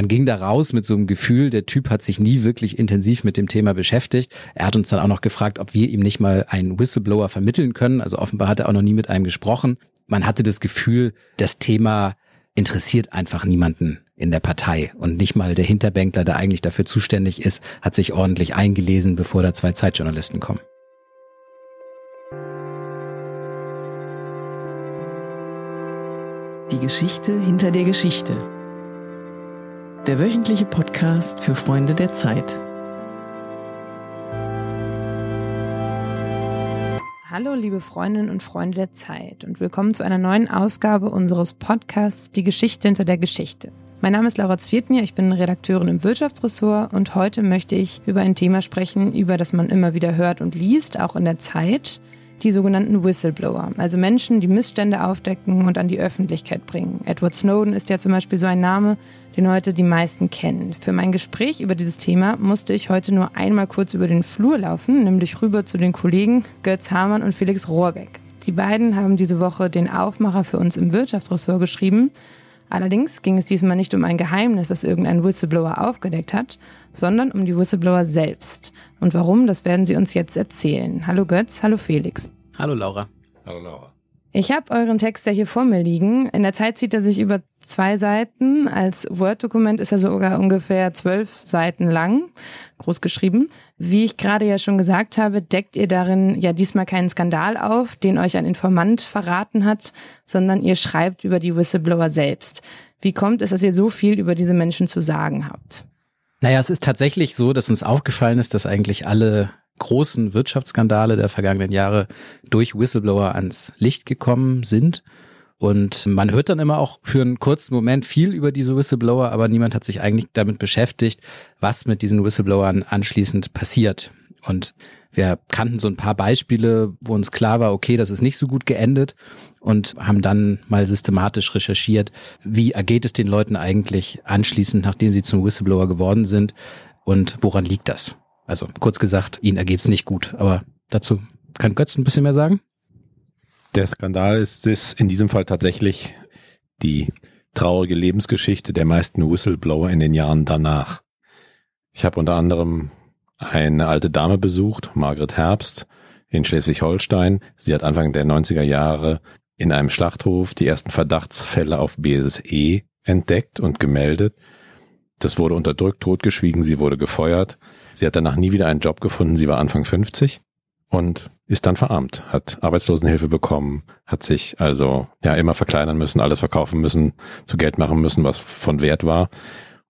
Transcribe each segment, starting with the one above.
man ging da raus mit so einem Gefühl, der Typ hat sich nie wirklich intensiv mit dem Thema beschäftigt. Er hat uns dann auch noch gefragt, ob wir ihm nicht mal einen Whistleblower vermitteln können. Also offenbar hat er auch noch nie mit einem gesprochen. Man hatte das Gefühl, das Thema interessiert einfach niemanden in der Partei. Und nicht mal der Hinterbänkler, der eigentlich dafür zuständig ist, hat sich ordentlich eingelesen, bevor da zwei Zeitjournalisten kommen. Die Geschichte hinter der Geschichte. Der wöchentliche Podcast für Freunde der Zeit. Hallo, liebe Freundinnen und Freunde der Zeit und willkommen zu einer neuen Ausgabe unseres Podcasts Die Geschichte hinter der Geschichte. Mein Name ist Laura Zwirtnier, ich bin Redakteurin im Wirtschaftsressort und heute möchte ich über ein Thema sprechen, über das man immer wieder hört und liest, auch in der Zeit, die sogenannten Whistleblower, also Menschen, die Missstände aufdecken und an die Öffentlichkeit bringen. Edward Snowden ist ja zum Beispiel so ein Name, den heute die meisten kennen. Für mein Gespräch über dieses Thema musste ich heute nur einmal kurz über den Flur laufen, nämlich rüber zu den Kollegen Götz Hamann und Felix Rohrbeck. Die beiden haben diese Woche den Aufmacher für uns im Wirtschaftsressort geschrieben. Allerdings ging es diesmal nicht um ein Geheimnis, das irgendein Whistleblower aufgedeckt hat, sondern um die Whistleblower selbst. Und warum, das werden sie uns jetzt erzählen. Hallo Götz, hallo Felix. Hallo Laura. Hallo Laura. Ich habe euren Text ja hier vor mir liegen. In der Zeit zieht er sich über zwei Seiten. Als Word-Dokument ist er sogar ungefähr zwölf Seiten lang, groß geschrieben. Wie ich gerade ja schon gesagt habe, deckt ihr darin ja diesmal keinen Skandal auf, den euch ein Informant verraten hat, sondern ihr schreibt über die Whistleblower selbst. Wie kommt es, dass ihr so viel über diese Menschen zu sagen habt? Naja, es ist tatsächlich so, dass uns aufgefallen ist, dass eigentlich alle großen Wirtschaftsskandale der vergangenen Jahre durch Whistleblower ans Licht gekommen sind. Und man hört dann immer auch für einen kurzen Moment viel über diese Whistleblower, aber niemand hat sich eigentlich damit beschäftigt, was mit diesen Whistleblowern anschließend passiert. Und wir kannten so ein paar Beispiele, wo uns klar war, okay, das ist nicht so gut geendet und haben dann mal systematisch recherchiert, wie ergeht es den Leuten eigentlich anschließend, nachdem sie zum Whistleblower geworden sind und woran liegt das? Also kurz gesagt, ihnen ergeht es nicht gut, aber dazu kann Götz ein bisschen mehr sagen. Der Skandal ist es in diesem Fall tatsächlich die traurige Lebensgeschichte der meisten Whistleblower in den Jahren danach. Ich habe unter anderem eine alte Dame besucht, Margret Herbst in Schleswig-Holstein. Sie hat Anfang der 90er Jahre in einem Schlachthof die ersten Verdachtsfälle auf BSE entdeckt und gemeldet. Das wurde unterdrückt, totgeschwiegen, sie wurde gefeuert. Sie hat danach nie wieder einen Job gefunden, sie war Anfang 50 und ist dann verarmt, hat Arbeitslosenhilfe bekommen, hat sich also ja immer verkleinern müssen, alles verkaufen müssen, zu Geld machen müssen, was von Wert war.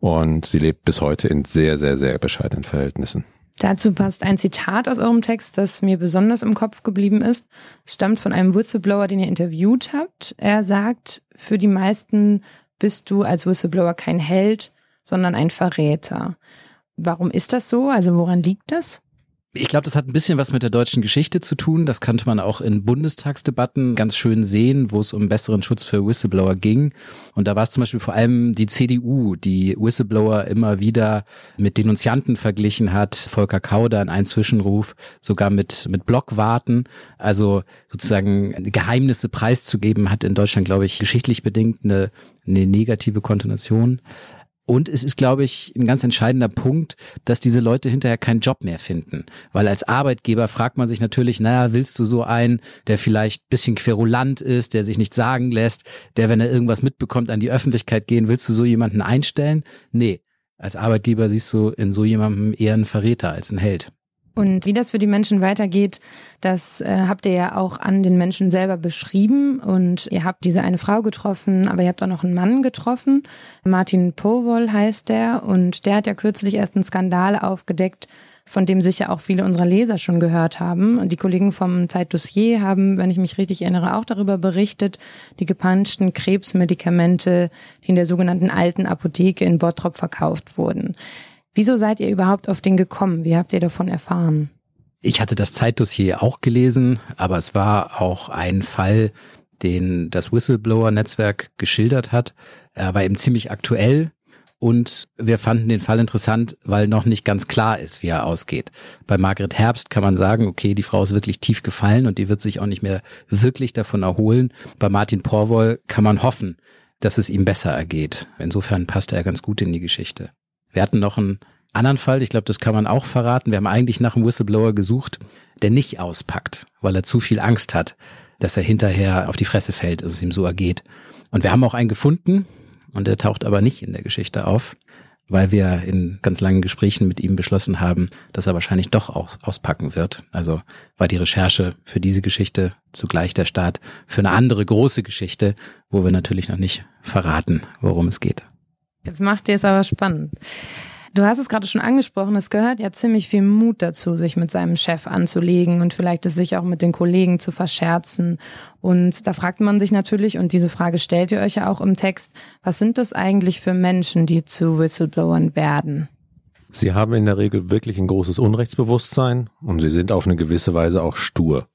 Und sie lebt bis heute in sehr, sehr, sehr bescheidenen Verhältnissen. Dazu passt ein Zitat aus eurem Text, das mir besonders im Kopf geblieben ist. Es stammt von einem Whistleblower, den ihr interviewt habt. Er sagt, für die meisten bist du als Whistleblower kein Held, sondern ein Verräter. Warum ist das so? Also woran liegt das? Ich glaube, das hat ein bisschen was mit der deutschen Geschichte zu tun. Das kannte man auch in Bundestagsdebatten ganz schön sehen, wo es um besseren Schutz für Whistleblower ging. Und da war es zum Beispiel vor allem die CDU, die Whistleblower immer wieder mit Denunzianten verglichen hat. Volker Kauder in einem Zwischenruf, sogar mit, mit Blockwarten. Also sozusagen Geheimnisse preiszugeben, hat in Deutschland, glaube ich, geschichtlich bedingt eine, eine negative Kontonation. Und es ist, glaube ich, ein ganz entscheidender Punkt, dass diese Leute hinterher keinen Job mehr finden. Weil als Arbeitgeber fragt man sich natürlich, naja, willst du so einen, der vielleicht bisschen querulant ist, der sich nicht sagen lässt, der, wenn er irgendwas mitbekommt, an die Öffentlichkeit gehen, willst du so jemanden einstellen? Nee. Als Arbeitgeber siehst du in so jemandem eher einen Verräter als einen Held. Und wie das für die Menschen weitergeht, das äh, habt ihr ja auch an den Menschen selber beschrieben. Und ihr habt diese eine Frau getroffen, aber ihr habt auch noch einen Mann getroffen. Martin Powol heißt der. Und der hat ja kürzlich erst einen Skandal aufgedeckt, von dem sicher auch viele unserer Leser schon gehört haben. Und die Kollegen vom Zeitdossier haben, wenn ich mich richtig erinnere, auch darüber berichtet, die gepanschten Krebsmedikamente, die in der sogenannten alten Apotheke in Bottrop verkauft wurden. Wieso seid ihr überhaupt auf den gekommen? Wie habt ihr davon erfahren? Ich hatte das Zeitdossier auch gelesen, aber es war auch ein Fall, den das Whistleblower-Netzwerk geschildert hat. Er war eben ziemlich aktuell und wir fanden den Fall interessant, weil noch nicht ganz klar ist, wie er ausgeht. Bei Margret Herbst kann man sagen, okay, die Frau ist wirklich tief gefallen und die wird sich auch nicht mehr wirklich davon erholen. Bei Martin Porwoll kann man hoffen, dass es ihm besser ergeht. Insofern passte er ganz gut in die Geschichte. Wir hatten noch einen anderen Fall, ich glaube, das kann man auch verraten. Wir haben eigentlich nach einem Whistleblower gesucht, der nicht auspackt, weil er zu viel Angst hat, dass er hinterher auf die Fresse fällt, dass es ihm so ergeht. Und wir haben auch einen gefunden und der taucht aber nicht in der Geschichte auf weil wir in ganz langen Gesprächen mit ihm beschlossen haben, dass er wahrscheinlich doch auch auspacken wird. Also war die Recherche für diese Geschichte zugleich der Start für eine andere große Geschichte, wo wir natürlich noch nicht verraten, worum es geht. Jetzt macht ihr es aber spannend. Du hast es gerade schon angesprochen, es gehört ja ziemlich viel Mut dazu, sich mit seinem Chef anzulegen und vielleicht es sich auch mit den Kollegen zu verscherzen. Und da fragt man sich natürlich, und diese Frage stellt ihr euch ja auch im Text, was sind das eigentlich für Menschen, die zu Whistleblowern werden? Sie haben in der Regel wirklich ein großes Unrechtsbewusstsein und sie sind auf eine gewisse Weise auch stur.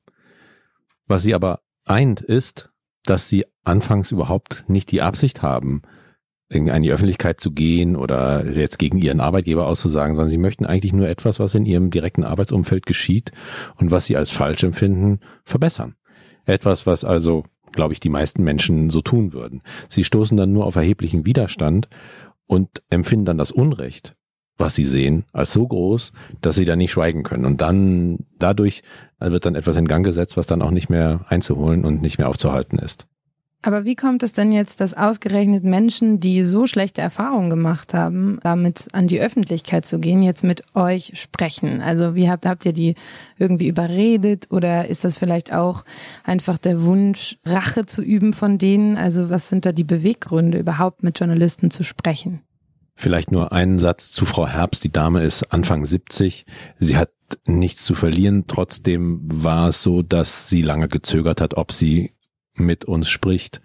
Was sie aber eint ist, dass sie anfangs überhaupt nicht die Absicht haben, in die Öffentlichkeit zu gehen oder jetzt gegen ihren Arbeitgeber auszusagen, sondern sie möchten eigentlich nur etwas, was in ihrem direkten Arbeitsumfeld geschieht und was sie als falsch empfinden, verbessern. Etwas, was also, glaube ich, die meisten Menschen so tun würden. Sie stoßen dann nur auf erheblichen Widerstand und empfinden dann das Unrecht, was sie sehen, als so groß, dass sie da nicht schweigen können. Und dann, dadurch wird dann etwas in Gang gesetzt, was dann auch nicht mehr einzuholen und nicht mehr aufzuhalten ist. Aber wie kommt es denn jetzt, dass ausgerechnet Menschen, die so schlechte Erfahrungen gemacht haben, damit an die Öffentlichkeit zu gehen, jetzt mit euch sprechen? Also wie habt, habt ihr die irgendwie überredet oder ist das vielleicht auch einfach der Wunsch, Rache zu üben von denen? Also was sind da die Beweggründe, überhaupt mit Journalisten zu sprechen? Vielleicht nur einen Satz zu Frau Herbst. Die Dame ist Anfang 70. Sie hat nichts zu verlieren. Trotzdem war es so, dass sie lange gezögert hat, ob sie mit uns spricht,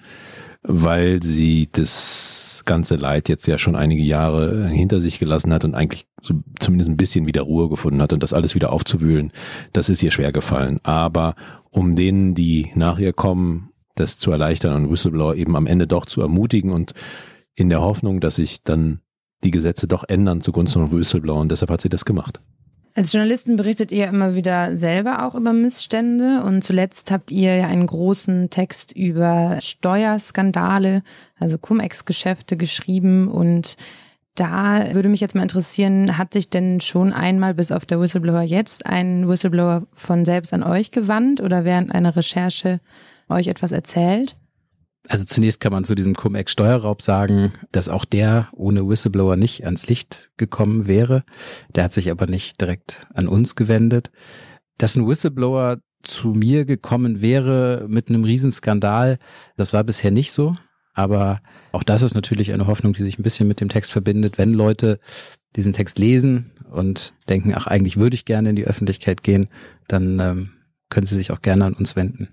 weil sie das ganze Leid jetzt ja schon einige Jahre hinter sich gelassen hat und eigentlich so zumindest ein bisschen wieder Ruhe gefunden hat und das alles wieder aufzuwühlen, das ist ihr schwer gefallen. Aber um denen, die nach ihr kommen, das zu erleichtern und Whistleblower eben am Ende doch zu ermutigen und in der Hoffnung, dass sich dann die Gesetze doch ändern zugunsten von Whistleblower und deshalb hat sie das gemacht. Als Journalisten berichtet ihr immer wieder selber auch über Missstände. Und zuletzt habt ihr ja einen großen Text über Steuerskandale, also Cum-Ex-Geschäfte geschrieben. Und da würde mich jetzt mal interessieren, hat sich denn schon einmal bis auf der Whistleblower jetzt ein Whistleblower von selbst an euch gewandt? Oder während einer Recherche euch etwas erzählt? Also zunächst kann man zu diesem Cum-Ex-Steuerraub sagen, dass auch der ohne Whistleblower nicht ans Licht gekommen wäre. Der hat sich aber nicht direkt an uns gewendet. Dass ein Whistleblower zu mir gekommen wäre mit einem Riesenskandal, das war bisher nicht so. Aber auch das ist natürlich eine Hoffnung, die sich ein bisschen mit dem Text verbindet. Wenn Leute diesen Text lesen und denken, ach, eigentlich würde ich gerne in die Öffentlichkeit gehen, dann ähm, können sie sich auch gerne an uns wenden.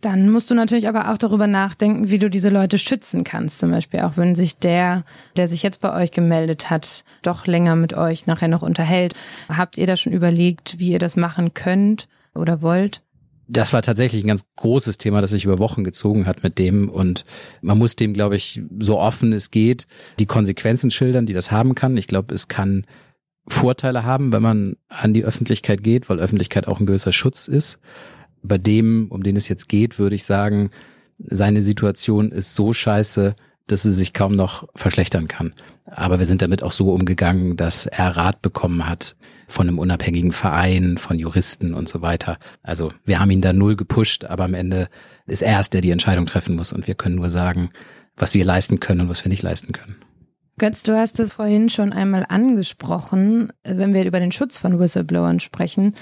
Dann musst du natürlich aber auch darüber nachdenken, wie du diese Leute schützen kannst. Zum Beispiel auch, wenn sich der, der sich jetzt bei euch gemeldet hat, doch länger mit euch nachher noch unterhält. Habt ihr da schon überlegt, wie ihr das machen könnt oder wollt? das war tatsächlich ein ganz großes Thema, das sich über Wochen gezogen hat mit dem. Und man muss dem, glaube ich, so offen es geht, die Konsequenzen schildern, die das haben kann. Ich glaube, es kann Vorteile haben, wenn man an die Öffentlichkeit geht, weil Öffentlichkeit auch ein gewisser Schutz ist bei dem, um den es jetzt geht, würde ich sagen, seine Situation ist so scheiße, dass sie sich kaum noch verschlechtern kann. Aber wir sind damit auch so umgegangen, dass er Rat bekommen hat von einem unabhängigen Verein, von Juristen und so weiter. Also wir haben ihn da null gepusht, aber am Ende ist er es, der die Entscheidung treffen muss und wir können nur sagen, was wir leisten können und was wir nicht leisten können. Götz, du hast es vorhin schon einmal angesprochen, wenn wir über den Schutz von Whistleblowern sprechen,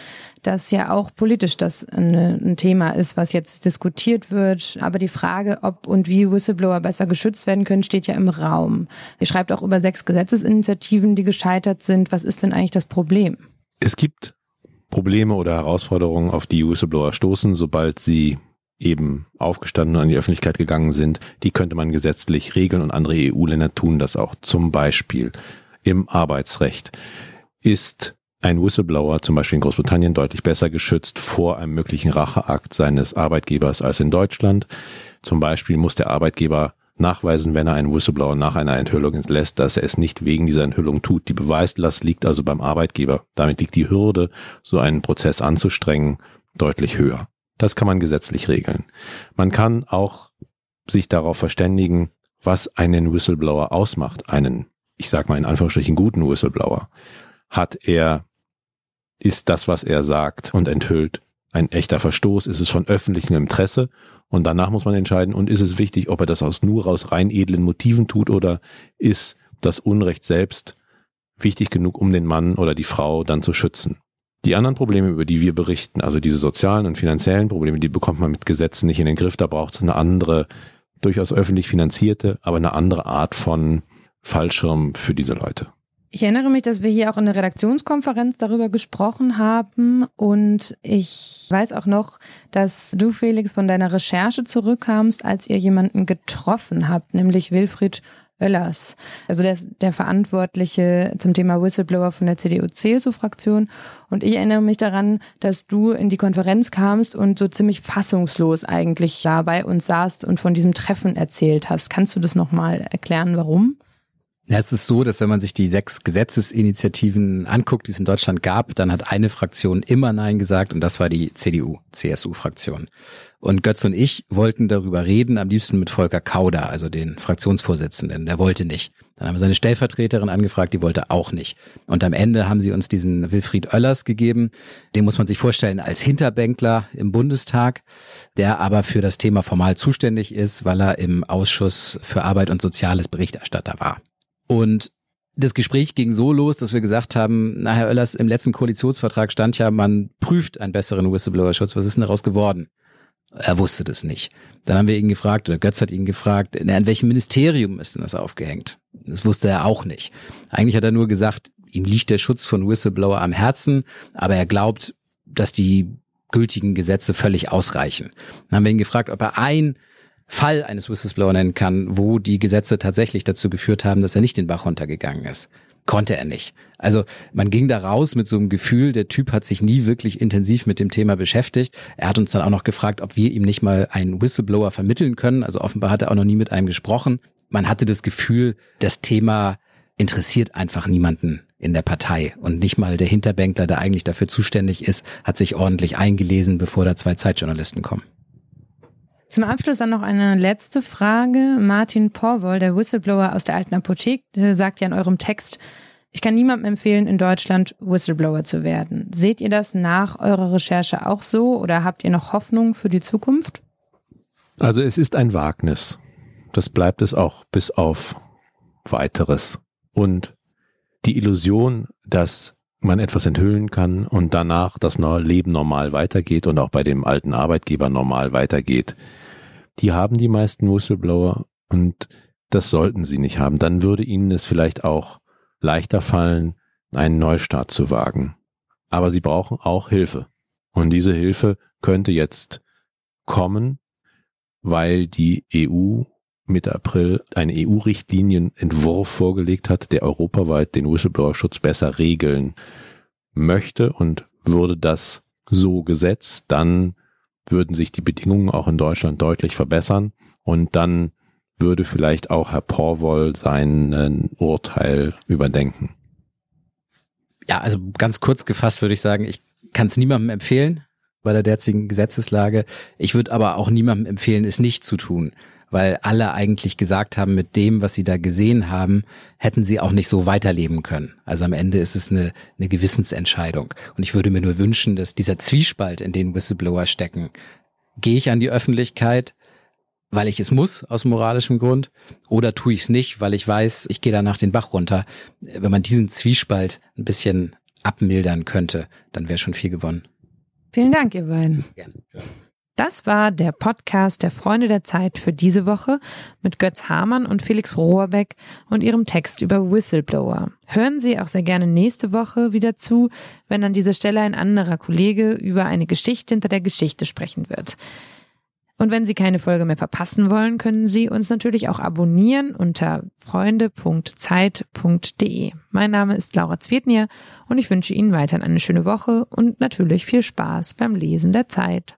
dass ja auch politisch das ein Thema ist, was jetzt diskutiert wird. Aber die Frage, ob und wie Whistleblower besser geschützt werden können, steht ja im Raum. Ihr schreibt auch über sechs Gesetzesinitiativen, die gescheitert sind. Was ist denn eigentlich das Problem? Es gibt Probleme oder Herausforderungen, auf die Whistleblower stoßen, sobald sie eben aufgestanden und an die Öffentlichkeit gegangen sind, die könnte man gesetzlich regeln und andere EU-Länder tun das auch. Zum Beispiel im Arbeitsrecht ist ein Whistleblower zum Beispiel in Großbritannien deutlich besser geschützt vor einem möglichen Racheakt seines Arbeitgebers als in Deutschland. Zum Beispiel muss der Arbeitgeber nachweisen, wenn er einen Whistleblower nach einer Enthüllung entlässt, dass er es nicht wegen dieser Enthüllung tut. Die Beweislast liegt also beim Arbeitgeber. Damit liegt die Hürde, so einen Prozess anzustrengen, deutlich höher. Das kann man gesetzlich regeln. Man kann auch sich darauf verständigen, was einen Whistleblower ausmacht, einen, ich sag mal in Anführungsstrichen guten Whistleblower, hat er, ist das, was er sagt und enthüllt, ein echter Verstoß? Ist es von öffentlichem Interesse? Und danach muss man entscheiden, und ist es wichtig, ob er das aus nur aus rein edlen Motiven tut oder ist das Unrecht selbst wichtig genug, um den Mann oder die Frau dann zu schützen? Die anderen Probleme, über die wir berichten, also diese sozialen und finanziellen Probleme, die bekommt man mit Gesetzen nicht in den Griff. Da braucht es eine andere, durchaus öffentlich finanzierte, aber eine andere Art von Fallschirm für diese Leute. Ich erinnere mich, dass wir hier auch in der Redaktionskonferenz darüber gesprochen haben und ich weiß auch noch, dass du, Felix, von deiner Recherche zurückkamst, als ihr jemanden getroffen habt, nämlich Wilfried Oellers. Also der der Verantwortliche zum Thema Whistleblower von der CDU-CSU-Fraktion. Und ich erinnere mich daran, dass du in die Konferenz kamst und so ziemlich fassungslos eigentlich da bei uns saßt und von diesem Treffen erzählt hast. Kannst du das nochmal erklären, warum? Es ist so, dass wenn man sich die sechs Gesetzesinitiativen anguckt, die es in Deutschland gab, dann hat eine Fraktion immer Nein gesagt und das war die CDU-CSU-Fraktion. Und Götz und ich wollten darüber reden, am liebsten mit Volker Kauder, also den Fraktionsvorsitzenden. Der wollte nicht. Dann haben wir seine Stellvertreterin angefragt, die wollte auch nicht. Und am Ende haben sie uns diesen Wilfried Oellers gegeben. Den muss man sich vorstellen als Hinterbänkler im Bundestag, der aber für das Thema formal zuständig ist, weil er im Ausschuss für Arbeit und Soziales Berichterstatter war. Und das Gespräch ging so los, dass wir gesagt haben, na Herr Oellers, im letzten Koalitionsvertrag stand ja, man prüft einen besseren Whistleblower-Schutz. Was ist denn daraus geworden? Er wusste das nicht. Dann haben wir ihn gefragt, oder Götz hat ihn gefragt, na, in welchem Ministerium ist denn das aufgehängt? Das wusste er auch nicht. Eigentlich hat er nur gesagt, ihm liegt der Schutz von Whistleblower am Herzen, aber er glaubt, dass die gültigen Gesetze völlig ausreichen. Dann haben wir ihn gefragt, ob er ein Fall eines Whistleblower nennen kann, wo die Gesetze tatsächlich dazu geführt haben, dass er nicht den Bach runtergegangen ist. Konnte er nicht. Also man ging da raus mit so einem Gefühl, der Typ hat sich nie wirklich intensiv mit dem Thema beschäftigt. Er hat uns dann auch noch gefragt, ob wir ihm nicht mal einen Whistleblower vermitteln können. Also offenbar hat er auch noch nie mit einem gesprochen. Man hatte das Gefühl, das Thema interessiert einfach niemanden in der Partei. Und nicht mal der Hinterbänkler, der eigentlich dafür zuständig ist, hat sich ordentlich eingelesen, bevor da zwei Zeitjournalisten kommen. Zum Abschluss dann noch eine letzte Frage. Martin Porwoll, der Whistleblower aus der alten Apotheke, sagt ja in eurem Text, ich kann niemandem empfehlen, in Deutschland Whistleblower zu werden. Seht ihr das nach eurer Recherche auch so oder habt ihr noch Hoffnung für die Zukunft? Also es ist ein Wagnis. Das bleibt es auch bis auf weiteres. Und die Illusion, dass man etwas enthüllen kann und danach das Leben normal weitergeht und auch bei dem alten Arbeitgeber normal weitergeht. Die haben die meisten Whistleblower und das sollten sie nicht haben. Dann würde ihnen es vielleicht auch leichter fallen, einen Neustart zu wagen. Aber sie brauchen auch Hilfe. Und diese Hilfe könnte jetzt kommen, weil die EU Mitte April einen EU-Richtlinienentwurf vorgelegt hat, der europaweit den Whistleblower-Schutz besser regeln möchte und würde das so gesetzt, dann würden sich die Bedingungen auch in Deutschland deutlich verbessern und dann würde vielleicht auch Herr Porwoll sein Urteil überdenken. Ja, also ganz kurz gefasst würde ich sagen, ich kann es niemandem empfehlen bei der derzeitigen Gesetzeslage. Ich würde aber auch niemandem empfehlen, es nicht zu tun weil alle eigentlich gesagt haben, mit dem, was sie da gesehen haben, hätten sie auch nicht so weiterleben können. Also am Ende ist es eine, eine Gewissensentscheidung. Und ich würde mir nur wünschen, dass dieser Zwiespalt, in den Whistleblower stecken, gehe ich an die Öffentlichkeit, weil ich es muss, aus moralischem Grund, oder tue ich es nicht, weil ich weiß, ich gehe danach den Bach runter. Wenn man diesen Zwiespalt ein bisschen abmildern könnte, dann wäre schon viel gewonnen. Vielen Dank, ihr beiden. Gerne. Das war der Podcast der Freunde der Zeit für diese Woche mit Götz Hamann und Felix Rohrbeck und ihrem Text über Whistleblower. Hören Sie auch sehr gerne nächste Woche wieder zu, wenn an dieser Stelle ein anderer Kollege über eine Geschichte hinter der Geschichte sprechen wird. Und wenn Sie keine Folge mehr verpassen wollen, können Sie uns natürlich auch abonnieren unter freunde.zeit.de. Mein Name ist Laura Zwietnier und ich wünsche Ihnen weiterhin eine schöne Woche und natürlich viel Spaß beim Lesen der Zeit.